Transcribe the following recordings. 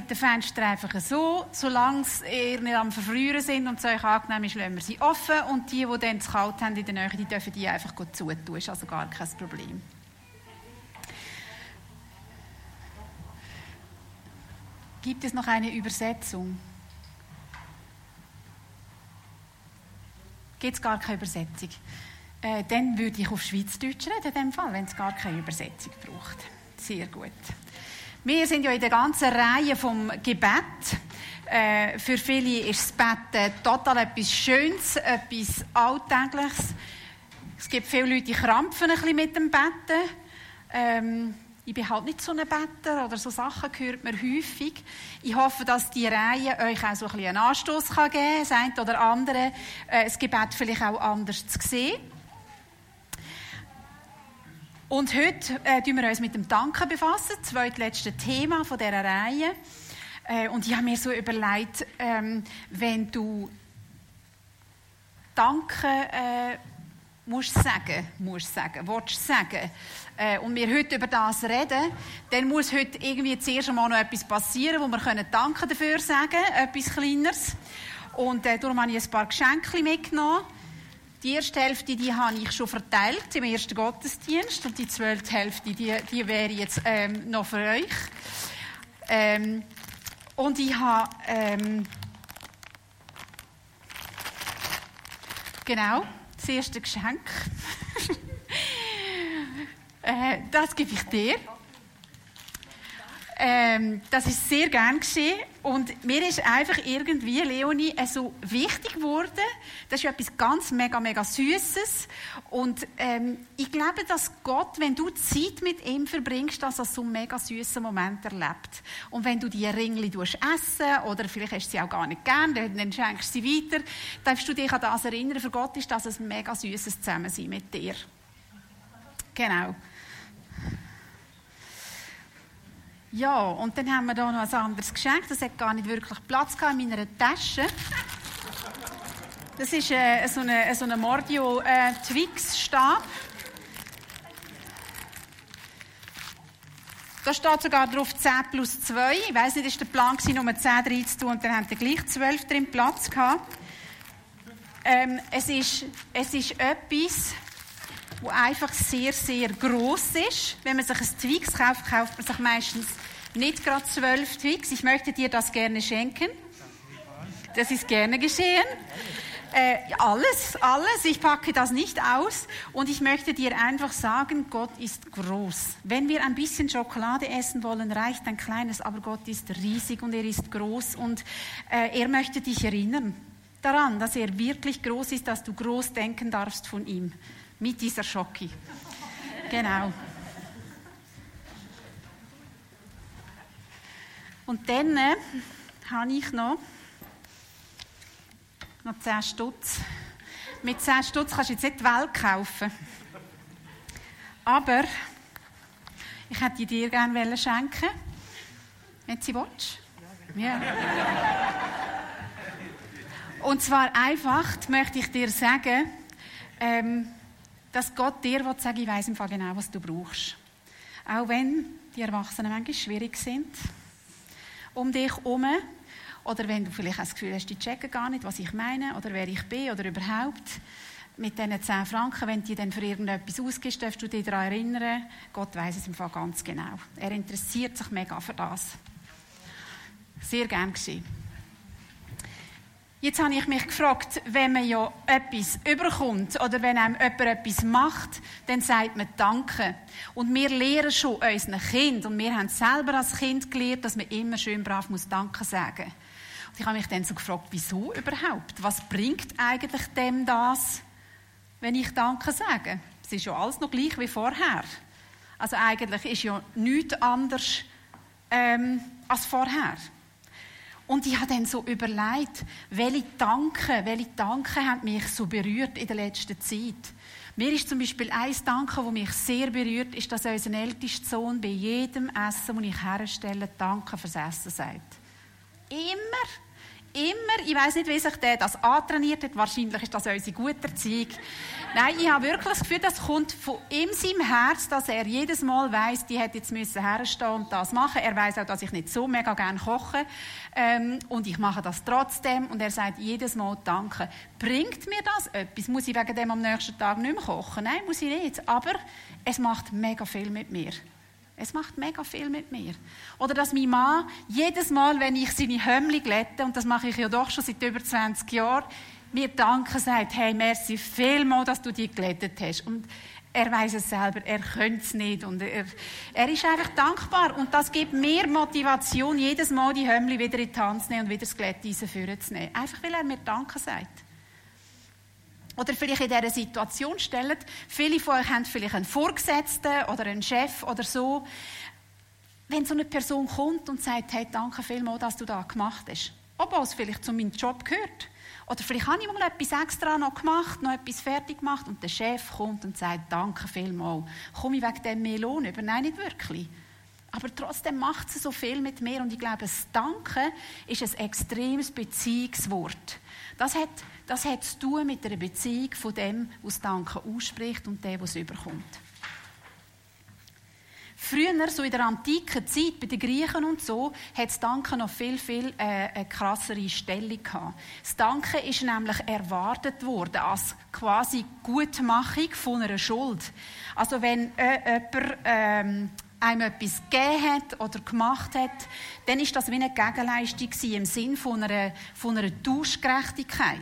mit den Fenstern einfach so, solange ihr nicht am Verfrieren sind und es euch angenehm ist, lassen wir sie offen und die, die dann es kalt haben in der Nähe, die dürfen die einfach gut zutun, ist also gar kein Problem. Gibt es noch eine Übersetzung? Gibt es gar keine Übersetzung? Äh, dann würde ich auf Schweizerdeutsch reden, in dem Fall, wenn es gar keine Übersetzung braucht. Sehr gut. Wir sind ja in der ganzen Reihe vom Gebet. Äh, für viele ist das Beten total etwas Schönes, etwas Alltägliches. Es gibt viele Leute, die krampfen ein bisschen mit dem Betten. Ähm, ich bin halt nicht so ein Better oder so Sachen hört man häufig. Ich hoffe, dass die Reihe euch auch so ein bisschen einen Anstoß geben kann, das eine oder andere, äh, das Gebet vielleicht auch anders zu sehen. Und heute äh, wir uns mit dem Danken befassen, das zweitletzte Thema von dieser Reihe. Äh, und ich habe mir so überlegt, ähm, wenn du Danke äh, musst sagen, musst sagen, willst sagen, äh, und wir heute über das reden, dann muss heute irgendwie zuerst einmal noch etwas passieren, wo wir können Danke dafür sagen, etwas Kleineres. Und äh, darum habe ich ein paar Geschenke mitgenommen. Die erste Hälfte, die habe ich schon verteilt im ersten Gottesdienst und die zweite Hälfte, die, die wäre jetzt ähm, noch für euch. Ähm, und ich habe ähm, genau das erste Geschenk. äh, das gebe ich dir. Ähm, das ist sehr gern geschehen und mir ist einfach irgendwie Leonie äh, so wichtig geworden. Das ist etwas ganz mega mega Süßes und ähm, ich glaube, dass Gott, wenn du Zeit mit ihm verbringst, dass er so einen mega süßen Moment erlebt. Und wenn du die Ringli essen oder vielleicht hast du sie auch gar nicht gern, dann schenkst du sie weiter, darfst du dich an das erinnern. Für Gott ist das ein mega süßes Zusammensein mit dir. Genau. Ja, und dann haben wir hier noch ein anderes Geschenk. Das hat gar nicht wirklich Platz in meiner Tasche. Das ist äh, so ein so Mordio äh, Twix-Stab. Da steht sogar drauf 10 plus 2. Ich weiss nicht, ist der Plan gewesen, Nummer 10 rein zu tun und dann haben wir gleich 12 drin Platz gehabt. Ähm, es, ist, es ist etwas, das einfach sehr, sehr gross ist. Wenn man sich ein Twix kauft, kauft man sich meistens nicht gerade zwölf Twix. Ich möchte dir das gerne schenken. Das ist gerne geschehen. Äh, alles, alles. Ich packe das nicht aus. Und ich möchte dir einfach sagen, Gott ist groß. Wenn wir ein bisschen Schokolade essen wollen, reicht ein kleines, aber Gott ist riesig und er ist groß. Und äh, er möchte dich erinnern daran, dass er wirklich groß ist, dass du groß denken darfst von ihm mit dieser Schocki. Genau. Und dann äh, habe ich noch, noch 10 Stutz. Mit 10 Stutz kannst du jetzt nicht die Welt kaufen. Aber ich hätte dir gerne schenken wenn sie willst. Ja. Und zwar einfach möchte ich dir sagen, ähm, dass Gott dir will sagen, ich weiß im Fall genau, was du brauchst. Auch wenn die Erwachsenen manchmal schwierig sind, um dich herum, oder wenn du vielleicht das Gefühl hast, die checken gar nicht, was ich meine, oder wer ich bin, oder überhaupt, mit diesen 10 Franken, wenn du die dann für irgendetwas ausgibst, darfst du dich daran erinnern, Gott weiß es im Fall ganz genau. Er interessiert sich mega für das. Sehr gern geschehen. Jetzt habe ich mich gefragt, wenn man ja etwas überkommt oder wenn einem jemand etwas macht, dann sagt man Danke. Und wir lehren schon unseren Kind und wir haben selber als Kind gelernt, dass man immer schön brav muss Danke sagen. Und ich habe mich dann so gefragt, wieso überhaupt? Was bringt eigentlich dem das, wenn ich Danke sage? Es ist ja alles noch gleich wie vorher. Also eigentlich ist ja nichts anders ähm, als vorher. Und ich habe dann so überlegt, welche Danken, welche Danken haben mich so berührt in der letzten Zeit. Mir ist zum Beispiel ein Danke, das mich sehr berührt, ist, dass unser ältester Sohn bei jedem Essen, das ich herstelle, Danke fürs Essen sagt. Immer. Immer, ich weiß nicht, wie sich der das antrainiert hat, wahrscheinlich ist das unsere gute Erziehung. Nein, ich habe wirklich das Gefühl, das kommt von ihm seinem Herz, dass er jedes Mal weiß, die hätte jetzt müssen herstehen und das machen. Er weiß auch, dass ich nicht so mega gerne koche ähm, und ich mache das trotzdem und er sagt jedes Mal Danke. Bringt mir das etwas? Muss ich wegen dem am nächsten Tag nicht mehr kochen? Nein, muss ich nicht. Aber es macht mega viel mit mir. Es macht mega viel mit mir. Oder dass mein Mann jedes Mal, wenn ich seine Hömmli glätte, und das mache ich ja doch schon seit über 20 Jahren, mir Danke sagt, hey, merci vielmal, dass du die glättet hast. Und er weiß es selber, er könnte es nicht. Und er, er ist einfach dankbar. Und das gibt mir Motivation, jedes Mal die Hömmli wieder in die Hand zu nehmen und wieder das Glätteisen vorzunehmen. Einfach, weil er mir Danke sagt oder vielleicht in dieser Situation stellen. Viele von euch haben vielleicht einen Vorgesetzten oder einen Chef oder so. Wenn so eine Person kommt und sagt, hey, danke vielmals, dass du das gemacht hast. Obwohl es vielleicht zu meinem Job gehört. Oder vielleicht habe ich mal etwas extra noch gemacht, noch etwas fertig gemacht und der Chef kommt und sagt, danke vielmals. Komme ich wegen dem mehr Lohn über? Nein, nicht wirklich. Aber trotzdem macht sie so viel mit mir und ich glaube, das Danke ist ein extremes Beziehungswort. Das hat, das hat zu tun mit der Beziehung von dem, der das Danke ausspricht und dem, der es überkommt. Früher, so in der antiken Zeit, bei den Griechen und so, hat das Danke noch viel, viel äh, eine krassere Stellung gehabt. Das Danke ist nämlich erwartet worden als quasi Gutmachung von einer Schuld. Also wenn äh, jemand ähm, einem etwas gegeben hat oder gemacht hat, dann ist das wie eine Gegenleistung im Sinn von einer, von einer Tauschgerechtigkeit.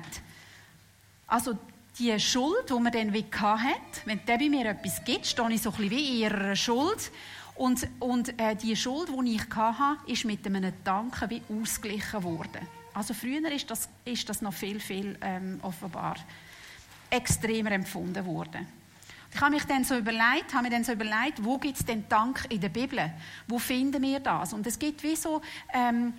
Also die Schuld, die man dann wie hat, wenn der bei mir etwas gibt, stehe ich so ein bisschen wie in ihrer Schuld und, und äh, die Schuld, die ich hatte, ist mit einem Danken wie ausgeglichen worden. Also früher ist das, ist das noch viel, viel ähm, offenbar extremer empfunden worden. Ich habe mich dann so überlegt, habe mir dann so überlegt, wo gibt es denn Dank in der Bibel? Wo finden wir das? Und es gibt wie so, ähm,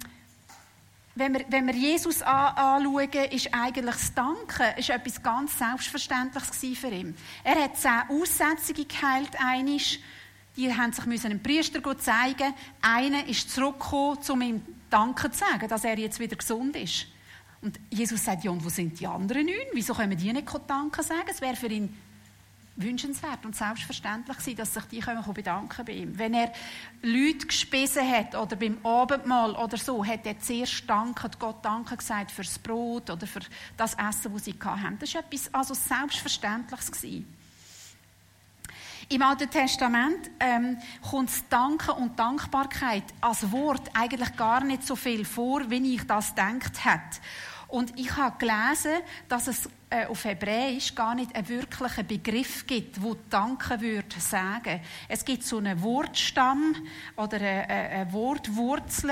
wenn, wir, wenn wir Jesus an, anschauen, ist eigentlich das Danken ist etwas ganz Selbstverständliches für ihn. Er hat zehn Aussetzungen geheilt, einisch. Die haben sich einem Priester zeigen. Einer ist zurückgekommen, um ihm Danke zu sagen, dass er jetzt wieder gesund ist. Und Jesus sagt, ja, und wo sind die anderen neun? Wieso können die nicht Danke sagen? Es wäre für ihn wünschenswert und selbstverständlich sein, dass sich die können bedanken bei ihm. Wenn er Leute gespissen hat oder beim Abendmahl oder so, hat er zuerst danken, Gott Danke gesagt für das Brot oder für das Essen, das sie hatten. Das war etwas also Selbstverständliches. Gewesen. Im Alten Testament ähm, kommt das Danken und Dankbarkeit als Wort eigentlich gar nicht so viel vor, wie ich das gedacht hätte. Und ich habe gelesen, dass es äh, auf Hebräisch gar nicht einen wirklichen Begriff gibt, wo Danke würde sagen. Es gibt so einen Wortstamm oder eine, Wortwurzel,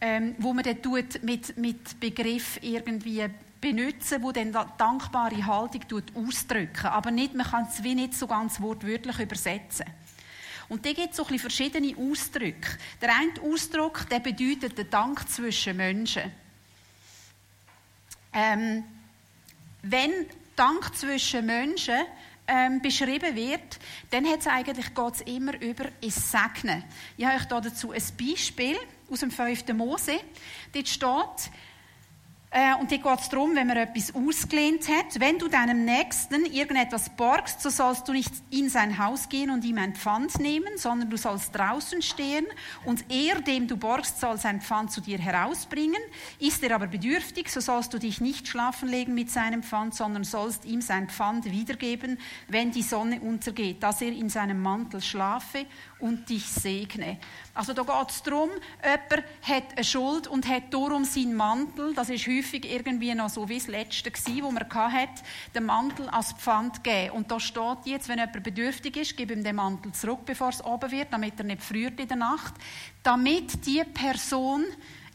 ähm, wo man dann tut mit, mit Begriff irgendwie benutzen, wo dann dankbare Haltung ausdrücken. Aber nicht, man kann es wie nicht so ganz wortwörtlich übersetzen. Und da gibt es so verschiedene Ausdrücke. Der eine Ausdruck, der bedeutet den Dank zwischen Menschen. Ähm, wenn Dank zwischen Menschen ähm, beschrieben wird, dann hat es eigentlich Gott immer über ins Segnen. Ich habe euch dazu ein Beispiel aus dem 5. Mose. Dort steht, äh, und hier geht es darum, wenn man etwas ausgelehnt hat. Wenn du deinem Nächsten irgendetwas borgst, so sollst du nicht in sein Haus gehen und ihm ein Pfand nehmen, sondern du sollst draußen stehen und er, dem du borgst, soll sein Pfand zu dir herausbringen. Ist er aber bedürftig, so sollst du dich nicht schlafen legen mit seinem Pfand, sondern sollst ihm sein Pfand wiedergeben, wenn die Sonne untergeht, dass er in seinem Mantel schlafe und dich segne. Also da geht es darum, jemand hat eine Schuld und hat darum seinen Mantel, das ist häufig irgendwie noch so wie das Letzte gewesen, wo man hatte, den Mantel als Pfand geben. Und da steht jetzt, wenn jemand bedürftig ist, gib ihm den Mantel zurück, bevor es oben wird, damit er nicht friert in der Nacht, damit die Person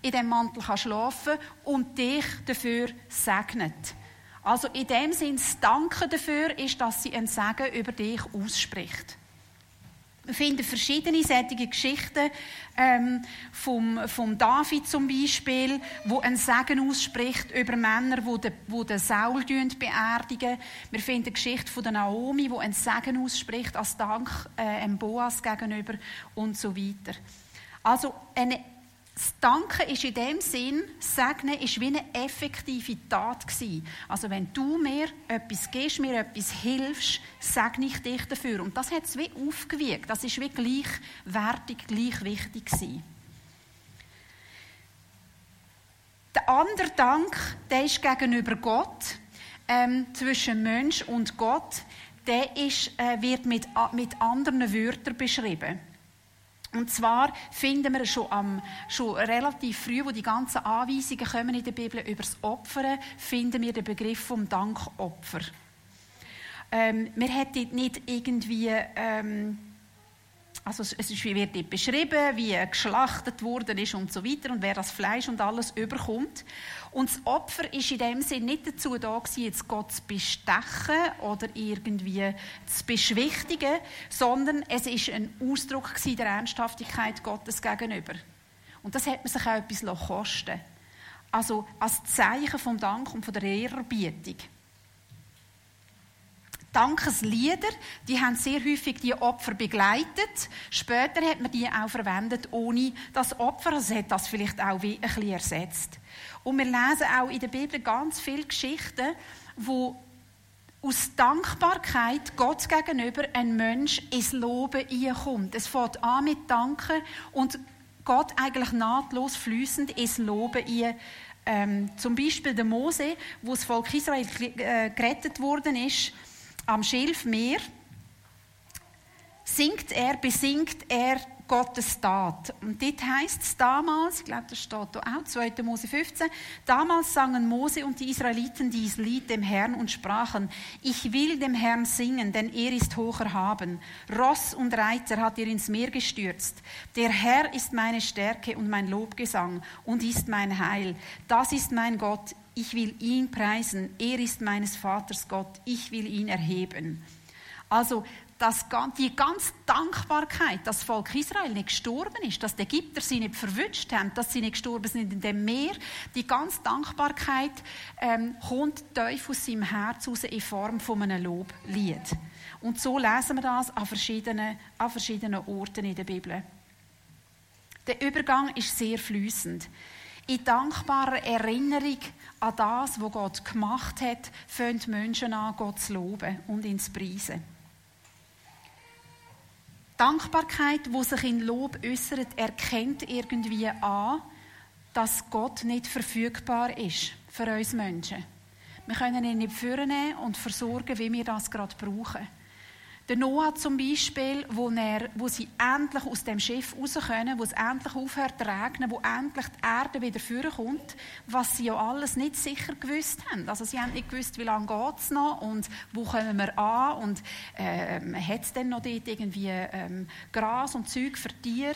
in dem Mantel kann schlafen und dich dafür segnet. Also in dem Sinn, das Danken dafür ist, dass sie ein Segen über dich ausspricht. Wir finden verschiedene solche Geschichten ähm, vom, vom David zum Beispiel, wo ein Segen ausspricht über Männer, wo den, wo den Saul beerdigen. Wir finden die Geschichte von der Naomi, wo ein Segen ausspricht als Dank äh, Boas gegenüber und so weiter. Also eine das Danken ist in dem Sinn, Segnen ist wie eine effektive Tat gewesen. Also wenn du mir etwas gibst, mir etwas hilfst, segne ich dich dafür. Und das hat es wie aufgewiegt. Das ist wie gleichwertig, gleich wichtig gewesen. Der andere Dank, der ist gegenüber Gott, ähm, zwischen Mensch und Gott, der ist, äh, wird mit, mit anderen Wörtern beschrieben. Und zwar finden wir schon, am, schon relativ früh, wo die ganzen Anweisungen kommen in der Bibel über das Opfern, finden wir den Begriff vom Dankopfer. Ähm, wir hätten nicht irgendwie ähm, also es wird dort beschrieben, wie geschlachtet worden ist und so weiter und wer das Fleisch und alles überkommt. Und das Opfer ist in dem Sinne nicht dazu da gewesen, jetzt Gott zu bestechen oder irgendwie zu beschwichtigen, sondern es ist ein Ausdruck der Ernsthaftigkeit Gottes gegenüber. Und das hat man sich auch etwas kosten Also als Zeichen vom Dank und von der Ehrerbietung. Dankeslieder, die haben sehr häufig die Opfer begleitet. Später hat man die auch verwendet ohne das Opfer. Also hat das vielleicht auch wie ein bisschen ersetzt. Und wir lesen auch in der Bibel ganz viele Geschichten, wo aus Dankbarkeit Gott gegenüber ein Mensch ins Loben kommt. Es fängt an mit Danken und Gott eigentlich nahtlos fließend ins Loben ein. Ähm, zum Beispiel der Mose, wo das Volk Israel äh, gerettet worden ist, am Schilfmeer singt er, besingt er Gottes Tat. Und dort heißt es damals, ich glaube, das steht da auch, 2. Mose 15, damals sangen Mose und die Israeliten dies Lied dem Herrn und sprachen, ich will dem Herrn singen, denn er ist hoch erhaben. Ross und Reiter hat er ins Meer gestürzt. Der Herr ist meine Stärke und mein Lobgesang und ist mein Heil. Das ist mein Gott, ich will ihn preisen, er ist meines Vaters Gott, ich will ihn erheben. Also dass die ganze Dankbarkeit, dass das Volk Israel nicht gestorben ist, dass die Ägypter sie nicht verwünscht haben, dass sie nicht gestorben sind in dem Meer, die ganze Dankbarkeit ähm, kommt tief aus seinem Herz raus in Form von einem Loblied. Und so lesen wir das an verschiedenen, an verschiedenen Orten in der Bibel. Der Übergang ist sehr flüssend. In dankbarer Erinnerung an das, was Gott gemacht hat, fangen Menschen an, Gott zu loben und ihn zu preisen. Dankbarkeit, die sich in Lob äußert, erkennt irgendwie an, dass Gott nicht verfügbar ist für uns Menschen. Wir können ihn nicht führen und versorgen, wie wir das gerade brauchen. Der Noah zum Beispiel, wo, er, wo sie endlich aus dem Schiff raus können, wo es endlich aufhört zu regnen, wo endlich die Erde wieder vorkommt, was sie ja alles nicht sicher gewusst haben. Also sie haben nicht gewusst, wie lange geht es noch und wo kommen wir an und ähm, hat es denn noch dort irgendwie ähm, Gras und Zeug für Tiere.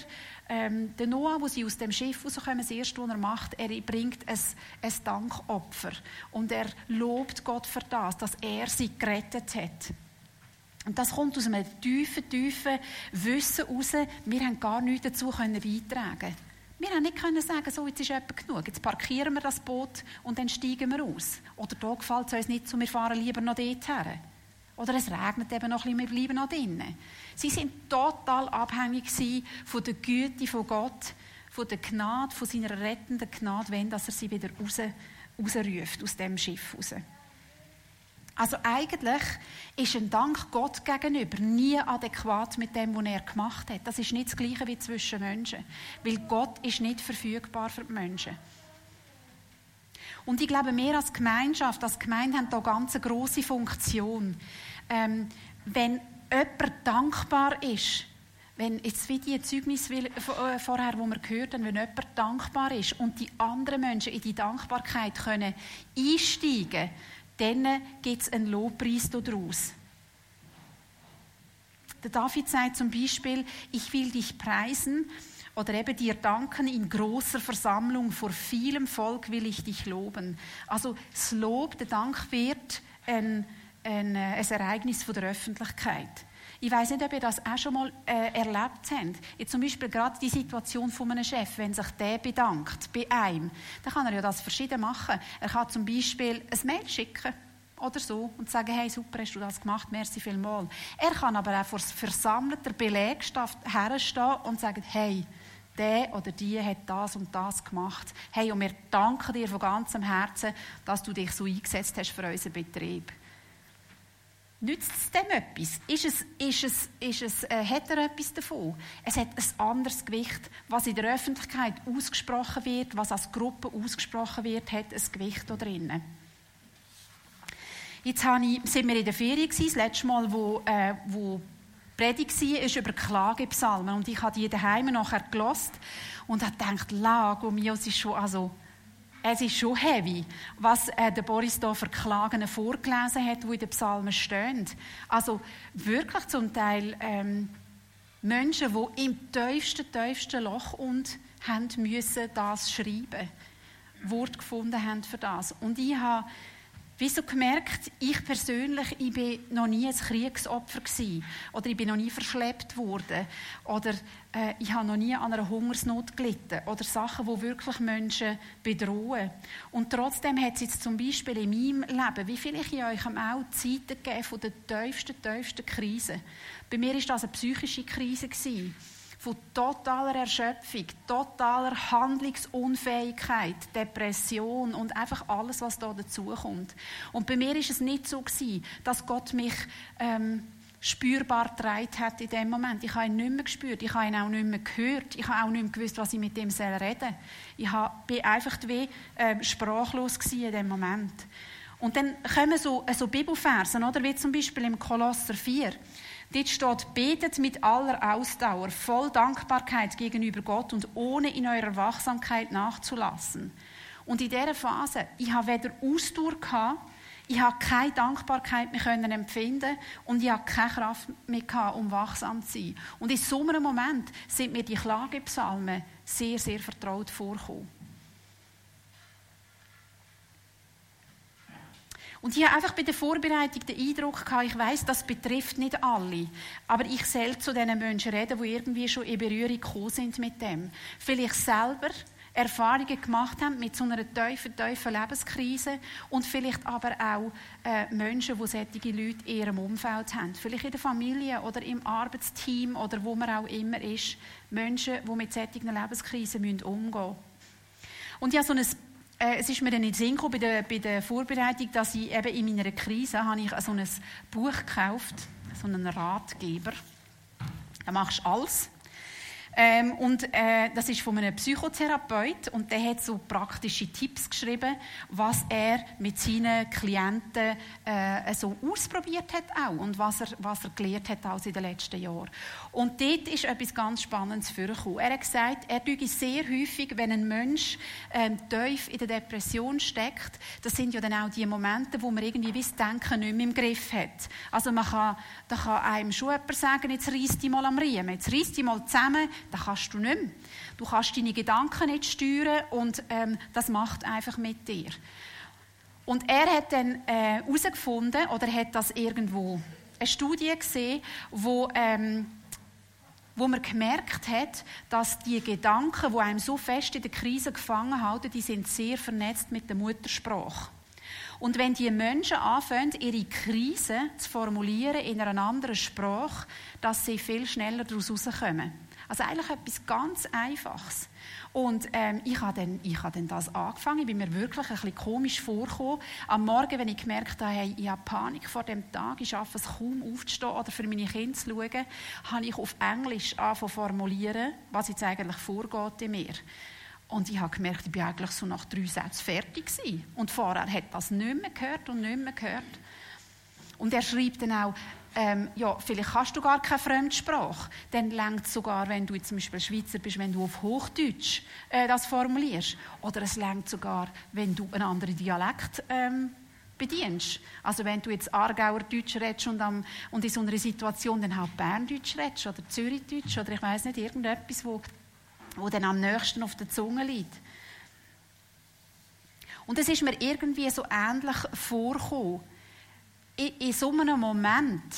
Ähm, der Noah, wo sie aus dem Schiff rauskommen, das erste, was er macht, er bringt ein, ein Dankopfer und er lobt Gott für das, dass er sie gerettet hat. Und das kommt aus einem tiefen, tiefen Wissen heraus, wir haben gar nichts dazu beitragen Wir haben nicht können sagen, so, jetzt ist etwas genug, jetzt parkieren wir das Boot und dann steigen wir aus. Oder da gefällt es uns nicht so, wir fahren lieber noch dort her. Oder es regnet eben noch ein bisschen, wir bleiben noch drinnen. Sie sind total abhängig von der Güte von Gott, von der Gnade, von seiner rettenden Gnade, wenn dass er sie wieder raus, rausruft aus dem Schiff raus. Also eigentlich ist ein Dank Gott gegenüber nie adäquat mit dem, was er gemacht hat. Das ist nicht das Gleiche wie zwischen Menschen, weil Gott ist nicht verfügbar für die Menschen. Und ich glaube, wir als Gemeinschaft, als Gemeinde haben eine ganz grosse Funktion. Ähm, wenn jemand dankbar ist, wenn jetzt wie die Zeugnis äh, vorher, wo wir gehört haben, wenn jemand dankbar ist und die anderen Menschen in die Dankbarkeit können einsteigen können, dann gibt es einen Lobpreis daraus. Der David sagt zum Beispiel, ich will dich preisen oder eben dir danken, in großer Versammlung, vor vielem Volk will ich dich loben. Also das Lob, der Dank wird ein, ein, äh, ein Ereignis von der Öffentlichkeit. Ich weiß nicht, ob ihr das auch schon mal äh, erlebt habt. Jetzt zum Beispiel gerade die Situation von einem Chef, wenn sich der bedankt bei einem, dann kann er ja das verschieden machen. Er kann zum Beispiel ein Mail schicken oder so und sagen, hey, super, hast du das gemacht, merci vielmals. Er kann aber auch vor versammelter Belegschaft herstehen und sagen, hey, der oder die hat das und das gemacht. Hey, und wir danken dir von ganzem Herzen, dass du dich so eingesetzt hast für unseren Betrieb. Nützt es dem etwas? Ist es, ist es, ist es, äh, hat er etwas davon? Es hat ein anderes Gewicht. Was in der Öffentlichkeit ausgesprochen wird, was als Gruppe ausgesprochen wird, hat ein Gewicht da drinnen. Jetzt ich, sind wir in der Ferien gewesen, das letzte Mal, wo, äh, wo Predigt war, ist über Klagepsalmen. Und ich habe die daheim nachher gelost und habe gedacht, Lago mio, ist schon, also, es ist schon heavy, was äh, der Boris da für Klagen vorgelesen hat, die in den Psalmen stehen. Also wirklich zum Teil ähm, Menschen, die im tiefsten, tiefsten Loch und haben müssen das schreiben, Wort gefunden haben für das. Und ich habe Wieso gemerkt, ich persönlich, ich bin noch nie ein Kriegsopfer gewesen, oder ich bin noch nie verschleppt worden oder äh, ich habe noch nie an einer Hungersnot gelitten oder Sachen, wo wirklich Menschen bedrohen. Und trotzdem hat es jetzt zum Beispiel in meinem Leben, wie viel ich in euch auch Zeiten gegeben von der tiefsten, tiefsten Krise. Bei mir ist das eine psychische Krise gewesen von totaler Erschöpfung, totaler Handlungsunfähigkeit, Depression und einfach alles, was da dazukommt. Und bei mir ist es nicht so gewesen, dass Gott mich ähm, spürbar getragen hat in dem Moment. Ich habe ihn nicht mehr gespürt, ich habe ihn auch nicht mehr gehört, ich habe auch nicht mehr gewusst, was ich mit ihm reden soll. Ich bin einfach wie äh, sprachlos in dem Moment. Und dann kommen so, so Bibelversen, oder? wie zum Beispiel im Kolosser 4. Dort steht, betet mit aller Ausdauer, voll Dankbarkeit gegenüber Gott und ohne in eurer Wachsamkeit nachzulassen. Und in dieser Phase, ich habe weder Ausdauer gehabt, ich habe keine Dankbarkeit mehr können empfinden und ich habe keine Kraft mehr gehabt, um wachsam zu sein. Und in so einem Moment sind mir die Klagepsalmen sehr, sehr vertraut vorgekommen. Und ich habe einfach bei der Vorbereitung den Eindruck gehabt, ich weiß, das betrifft nicht alle. Aber ich soll zu diesen Menschen reden, die irgendwie schon in Berührung gekommen sind mit dem. Vielleicht selber Erfahrungen gemacht haben mit so einer tiefen, tiefen Lebenskrise und vielleicht aber auch äh, Menschen, die solche Leute in ihrem Umfeld haben. Vielleicht in der Familie oder im Arbeitsteam oder wo man auch immer ist. Menschen, die mit solchen Lebenskrisen umgehen müssen. Und ich habe so ein äh, es ist mir dann in den Sinn gekommen, bei der, bei der Vorbereitung, dass ich eben in meiner Krise habe ich so ein Buch gekauft, so einen Ratgeber. Da machst du alles. Ähm, und äh, das ist von einem Psychotherapeut und der hat so praktische Tipps geschrieben, was er mit seinen Klienten äh, so ausprobiert hat auch und was er, was er gelernt hat auch in den letzten Jahren. Und dort ist etwas ganz Spannendes vorgekommen. Er hat gesagt, er tue sehr häufig, wenn ein Mensch ähm, tief in der Depression steckt, das sind ja dann auch die Momente, wo man irgendwie das Denken nicht mehr im Griff hat. Also man kann, da kann einem schon jemand sagen, jetzt reiss dich mal am Riemen, jetzt reiss dich mal zusammen, das kannst du nicht mehr. Du kannst deine Gedanken nicht steuern und ähm, das macht einfach mit dir. Und er hat dann herausgefunden, äh, oder hat das irgendwo, eine Studie gesehen, wo, ähm, wo man gemerkt hat, dass die Gedanken, die einem so fest in der Krise gefangen halten, die sind sehr vernetzt mit der Muttersprache. Und wenn die Menschen anfangen, ihre Krise zu formulieren in einer anderen Sprache, dass sie viel schneller daraus rauskommen. Also eigentlich etwas ganz Einfaches. Und ähm, ich habe dann, ich dann das angefangen. Ich bin mir wirklich ein bisschen komisch vorgekommen. Am Morgen, wenn ich gemerkt habe, hey, ich habe Panik vor dem Tag, ich schaffe es kaum aufzustehen oder für meine Kinder zu schauen, habe ich auf Englisch angefangen zu formulieren, was jetzt eigentlich vorgeht in mir. Und ich habe gemerkt, ich bin eigentlich so nach drei Sätzen fertig gewesen. Und vorher hat das nicht mehr gehört und nicht mehr gehört. Und er schreibt dann auch, ähm, ja, vielleicht kannst du gar keine Fremdsprache. Dann längt es sogar, wenn du zum Beispiel Schweizer bist, wenn du auf Hochdeutsch äh, das formulierst. Oder es längt sogar, wenn du einen anderen Dialekt ähm, bedienst. Also wenn du jetzt Aargauer Deutsch redest und, am, und in so einer Situation dann halt Berndeutsch redest oder Zürichdeutsch oder ich weiß nicht, irgendetwas, wo, wo dann am nächsten auf der Zunge liegt. Und es ist mir irgendwie so ähnlich vorgekommen in, so einem Moment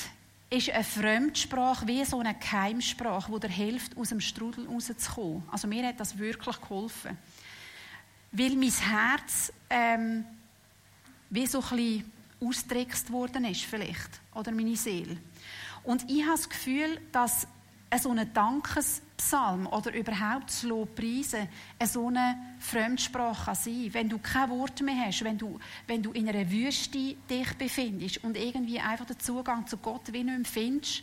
ist eine Fremdsprache wie so eine Keimsprache, die dir hilft, aus dem Strudel rauszukommen. Also mir hat das wirklich geholfen. Weil mein Herz ähm, wie so ein bisschen austrickst worden ist vielleicht. Oder meine Seele. Und ich habe das Gefühl, dass so eine Dankes Psalm oder überhaupt das Lobpreisen eine so eine Fremdsprache sein Wenn du kein Wort mehr hast, wenn du, wenn du in einer Wüste dich befindest und irgendwie einfach den Zugang zu Gott wie nicht findest,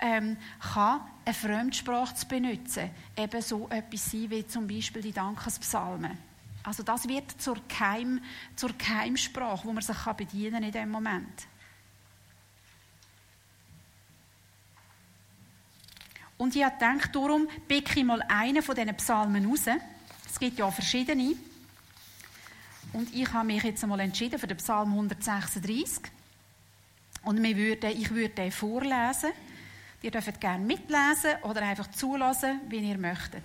ähm, kann eine Fremdsprache zu benutzen eben so etwas sein wie zum Beispiel die Dankespsalmen. Also das wird zur, Keim, zur Keimsprache, wo man sich bedienen kann in dem Moment. Und ich habe gedacht, darum picke ich mal einen von diesen Psalmen raus. Es gibt ja verschiedene. Und ich habe mich jetzt einmal entschieden für den Psalm 136. Und wir würden, ich würde den vorlesen. Ihr dürft gerne mitlesen oder einfach zulassen, wie ihr möchtet.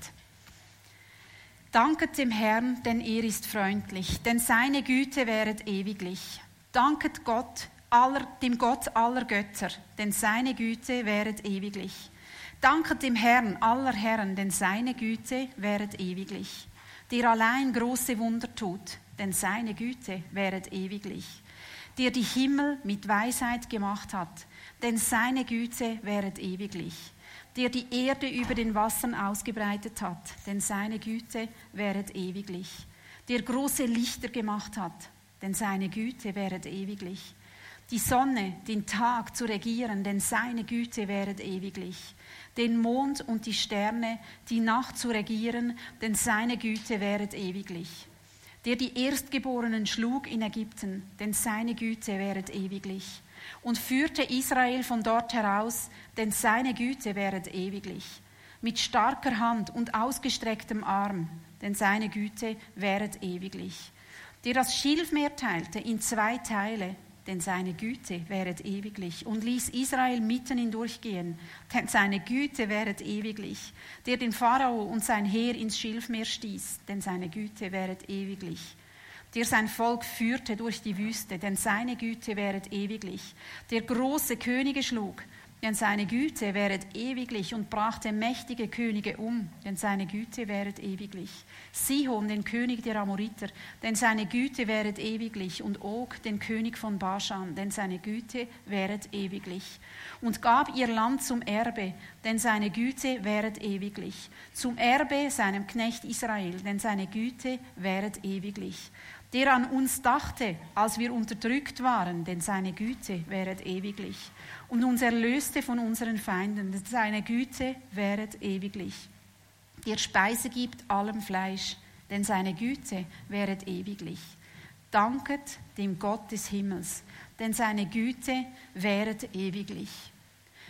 Danket dem Herrn, denn er ist freundlich, denn seine Güte wäret ewiglich. Danket Gott, aller, dem Gott aller Götter, denn seine Güte wäret ewiglich. Danket dem Herrn aller Herren, denn seine Güte wäret ewiglich. Der allein große Wunder tut, denn seine Güte wäret ewiglich. Der die Himmel mit Weisheit gemacht hat, denn seine Güte wäret ewiglich. Der die Erde über den Wassern ausgebreitet hat, denn seine Güte wäret ewiglich. Der große Lichter gemacht hat, denn seine Güte wäret ewiglich. Die Sonne, den Tag zu regieren, denn seine Güte wäret ewiglich den Mond und die Sterne, die Nacht zu regieren, denn seine Güte wäret ewiglich. Der die Erstgeborenen schlug in Ägypten, denn seine Güte wäret ewiglich. Und führte Israel von dort heraus, denn seine Güte wäret ewiglich. Mit starker Hand und ausgestrecktem Arm, denn seine Güte wäret ewiglich. Der das Schilfmeer teilte in zwei Teile, denn seine Güte wäret ewiglich, und ließ Israel mitten hindurchgehen, denn seine Güte wäret ewiglich, der den Pharao und sein Heer ins Schilfmeer stieß, denn seine Güte wäret ewiglich, der sein Volk führte durch die Wüste, denn seine Güte wäret ewiglich, der große Könige schlug, denn seine Güte wäret ewiglich und brachte mächtige Könige um, denn seine Güte wäret ewiglich. Sihon, den König der Amoriter, denn seine Güte wäret ewiglich. Und Og, den König von Baschan, denn seine Güte wäret ewiglich. Und gab ihr Land zum Erbe, denn seine Güte wäret ewiglich. Zum Erbe seinem Knecht Israel, denn seine Güte wäret ewiglich der an uns dachte, als wir unterdrückt waren, denn seine Güte wäret ewiglich und uns erlöste von unseren Feinden, denn seine Güte wäret ewiglich. Der Speise gibt allem Fleisch, denn seine Güte wäret ewiglich. Danket dem Gott des Himmels, denn seine Güte wäret ewiglich.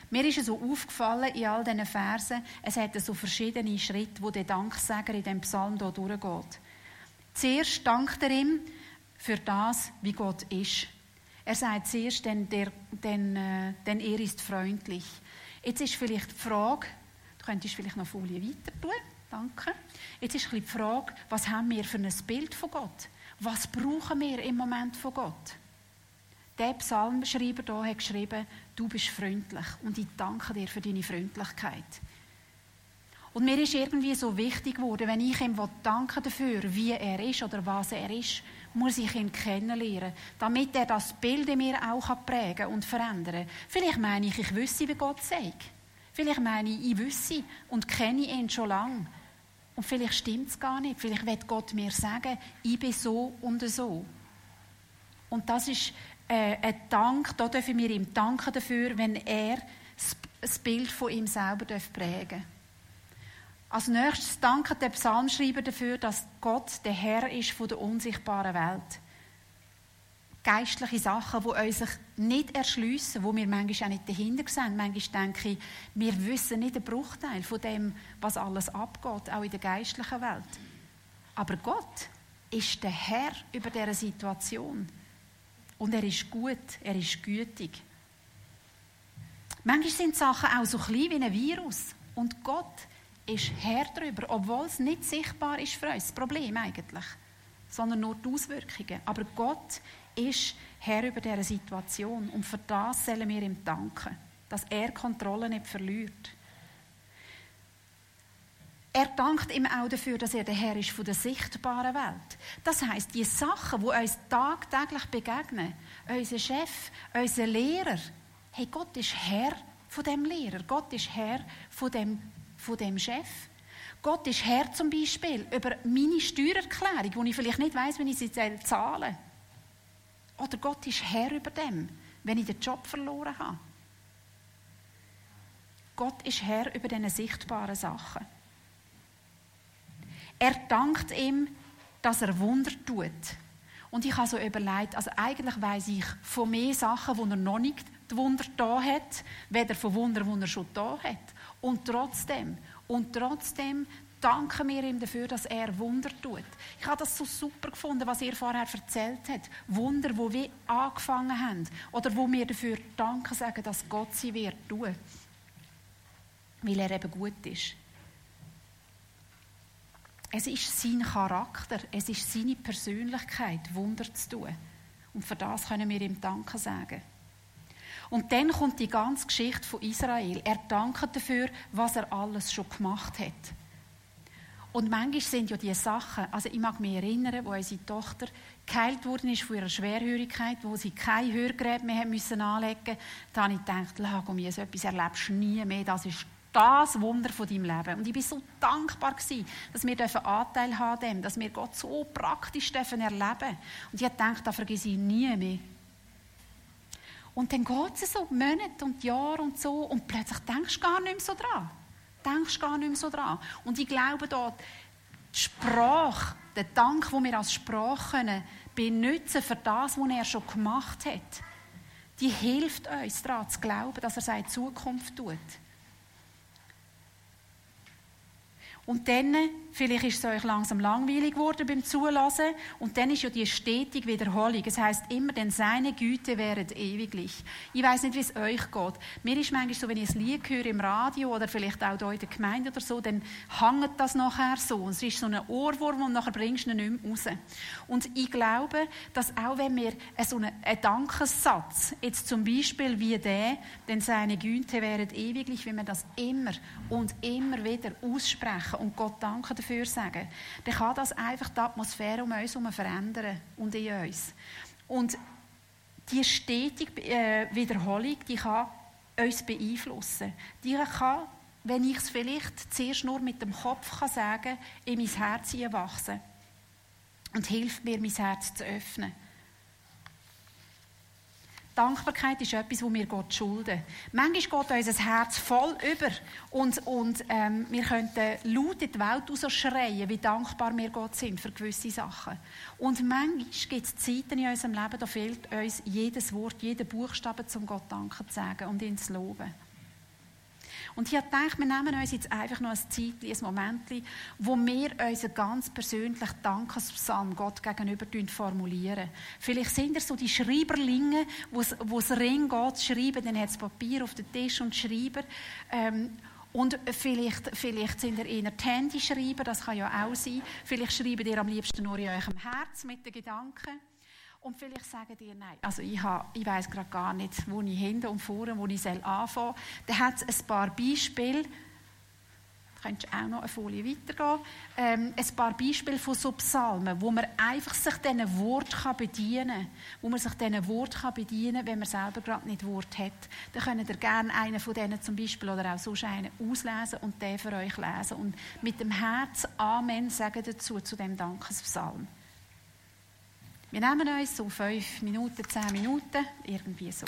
Mir ist so aufgefallen in all diesen Versen, es hat so verschiedene Schritte, wo der Danksager in dem Psalm hier durchgeht. Zuerst dankt er ihm für das, wie Gott ist. Er sagt zuerst, denn, der, denn, äh, denn er ist freundlich. Jetzt ist vielleicht die Frage, du könntest vielleicht noch Folie weiter tun, danke. Jetzt ist die Frage, was haben wir für ein Bild von Gott? Was brauchen wir im Moment von Gott? Der Psalmschreiber hier hat geschrieben, du bist freundlich und ich danke dir für deine Freundlichkeit. Und mir ist irgendwie so wichtig geworden, wenn ich ihm danken dafür, wie er ist oder was er ist, muss ich ihn kennenlernen, damit er das Bild in mir auch prägen und verändern kann. Vielleicht meine ich, ich wüsste, wie Gott sagt. Vielleicht meine ich, ich wüsste und kenne ihn schon lange. Und vielleicht stimmt es gar nicht. Vielleicht wird Gott mir sagen, ich bin so und so. Und das ist äh, ein Dank, da dürfen wir ihm danken dafür, wenn er das Bild von ihm selber prägen darf. Als nächstes dankt der Psalmschreiber dafür, dass Gott der Herr ist von der unsichtbaren Welt. Geistliche Sachen, die uns nicht erschliessen, wo wir manchmal auch nicht dahinter sind. Manchmal denke ich, wir wissen nicht den Bruchteil von dem, was alles abgeht, auch in der geistlichen Welt. Aber Gott ist der Herr über dieser Situation. Und er ist gut, er ist gütig. Manchmal sind Sachen auch so klein wie ein Virus. Und Gott ist Herr darüber, obwohl es nicht sichtbar ist für uns, das Problem eigentlich, sondern nur die Auswirkungen. Aber Gott ist Herr über diese Situation und für das sollen wir ihm danken, dass er Kontrolle nicht verliert. Er dankt ihm auch dafür, dass er der Herr ist von der sichtbaren Welt. Das heißt, die Sachen, die uns tagtäglich begegnen, unser Chef, unser Lehrer, hey, Gott ist Herr von dem Lehrer, Gott ist Herr von dem von dem Chef. Gott ist Herr zum Beispiel über meine Steuererklärung, wo ich vielleicht nicht weiß, wenn ich sie zahle. Oder Gott ist Herr über dem, wenn ich den Job verloren habe. Gott ist Herr über diese sichtbaren Sachen. Er dankt ihm, dass er Wunder tut. Und ich habe so überlegt, also eigentlich weiß ich von mehr Sachen, wo er noch nicht die Wunder da hat, weder von Wunder, die er schon da hat. Und trotzdem, und trotzdem danken wir ihm dafür, dass er Wunder tut. Ich habe das so super gefunden, was er vorher erzählt hat. Wunder, wo wir angefangen haben. Oder wo wir dafür danken sagen, dass Gott sie wird tun. Weil er eben gut ist. Es ist sein Charakter, es ist seine Persönlichkeit, Wunder zu tun. Und für das können wir ihm Danke sagen. Und dann kommt die ganze Geschichte von Israel. Er dankt dafür, was er alles schon gemacht hat. Und manchmal sind ja die Sachen, also ich mag mich erinnern, wo unsere Tochter geheilt worden ist von ihrer Schwerhörigkeit, wo sie kein Hörgerät mehr haben müssen anlegen da habe ich gedacht, Lagomi, so etwas erlebst du nie mehr, das ist das Wunder von deinem Leben. Und ich bin so dankbar gewesen, dass wir Anteil haben dürfen, dass wir Gott so praktisch dürfen erleben Und ich habe gedacht, da vergesse ich nie mehr. Und dann geht es so Monate und Jahre und so und plötzlich denkst du gar nicht mehr so dran. Denkst gar nicht mehr so dran. Und ich glaube da, die Sprache, der Dank, den wir als Sprache können, benutzen für das, was er schon gemacht hat, die hilft uns daran zu glauben, dass er seine Zukunft tut. Und dann, vielleicht ist es euch langsam langweilig geworden beim Zulassen, und dann ist ja die stetige Wiederholung. Es heißt immer, denn seine Güte wäret ewiglich. Ich weiß nicht, wie es euch geht. Mir ist manchmal so, wenn ich ein Lied höre im Radio oder vielleicht auch hier in der Gemeinde oder so, dann hängt das nachher so. Und es ist so ein Ohrwurm und nachher bringst du ihn nicht mehr raus. Und ich glaube, dass auch wenn wir so einen, einen Dankessatz, jetzt zum Beispiel wie der, denn seine Güte wäret ewiglich, wenn wir das immer und immer wieder aussprechen, und Gott Danke dafür sagen, dann kann das einfach die Atmosphäre um uns herum verändern und in uns. Und die stetige äh, Wiederholung, die kann uns beeinflussen. Die kann, wenn ich es vielleicht zuerst nur mit dem Kopf kann sagen in mein Herz wachsen und hilft mir, mein Herz zu öffnen. Dankbarkeit ist etwas, wo wir Gott schulden. Manchmal geht unser Herz voll über und, und ähm, wir könnten laut in die Welt schreien, wie dankbar wir Gott sind für gewisse Sachen. Und manchmal gibt es Zeiten in unserem Leben, da fehlt uns jedes Wort, jeder Buchstabe, um Gott Danke zu sagen und ihn zu loben. Und ich habe gedacht, wir nehmen uns jetzt einfach noch ein Zeitchen, ein Moment, wo wir unseren ganz persönlichen Dankespsalm Gott gegenüber formulieren. Vielleicht sind ihr so die Schreiberlinge, wo es Ring geht, schreiben, dann hat es Papier auf den Tisch und schreiben. Ähm, und vielleicht, vielleicht sind ihr eher die Handyschreiber, das kann ja auch sein. Vielleicht schreibt ihr am liebsten nur in eurem Herz mit den Gedanken. Und vielleicht sagen dir nein. Also ich, ich weiß gerade gar nicht, wo ich hinten und vorne, wo ich anfangen soll. Da hat es ein paar Beispiele. Da könntest du auch noch eine Folie weitergehen. Ähm, ein paar Beispiele von so Psalmen, wo man einfach sich diesen Wort kann bedienen kann. Wo man sich diesen Wort kann bedienen kann, wenn man selber gerade nicht Wort hat. Dann könnt ihr gerne einen von denen zum Beispiel oder auch sonst einen auslesen und den für euch lesen. Und mit dem Herz Amen sagen dazu, zu dem Dankespsalm. Wir nehmen uns so fünf Minuten, zehn Minuten, irgendwie so.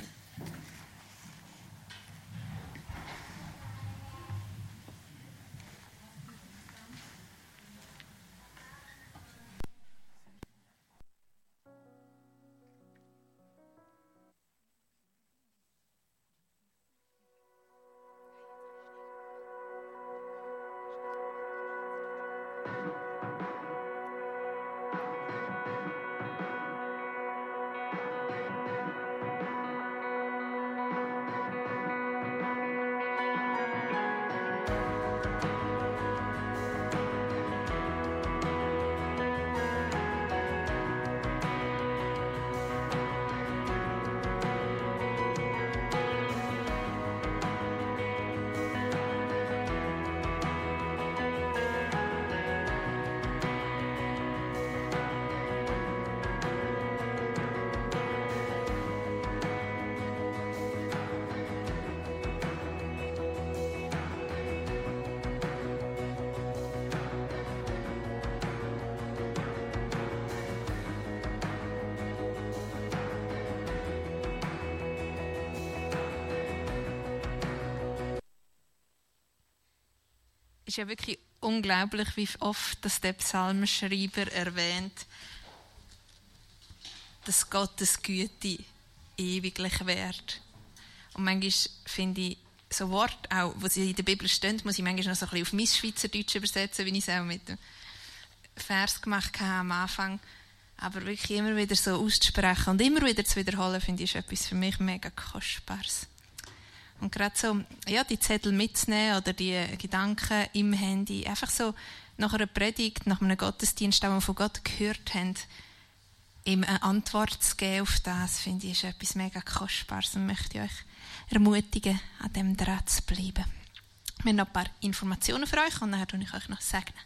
Ist ja wirklich unglaublich, wie oft das der Psalmschreiber erwähnt, dass Gottes Güte ewiglich währt. Und manchmal finde ich, so Worte, auch, wo sie in der Bibel stehen, muss ich manchmal noch so ein bisschen auf mein Schweizerdeutsch übersetzen, wie ich es auch mit dem Vers gemacht habe am Anfang. Aber wirklich immer wieder so auszusprechen und immer wieder zu wiederholen, finde ich, ist etwas für mich mega Kostbares. Und gerade so, ja, die Zettel mitzunehmen oder die Gedanken im Handy, einfach so nach einer Predigt, nach einem Gottesdienst, den wir von Gott gehört haben, ihm eine Antwort zu geben auf das, finde ich, ist etwas mega Kostbares und möchte euch ermutigen, an dem dran zu bleiben. Wir haben noch ein paar Informationen für euch und nachher tue ich euch noch segnen.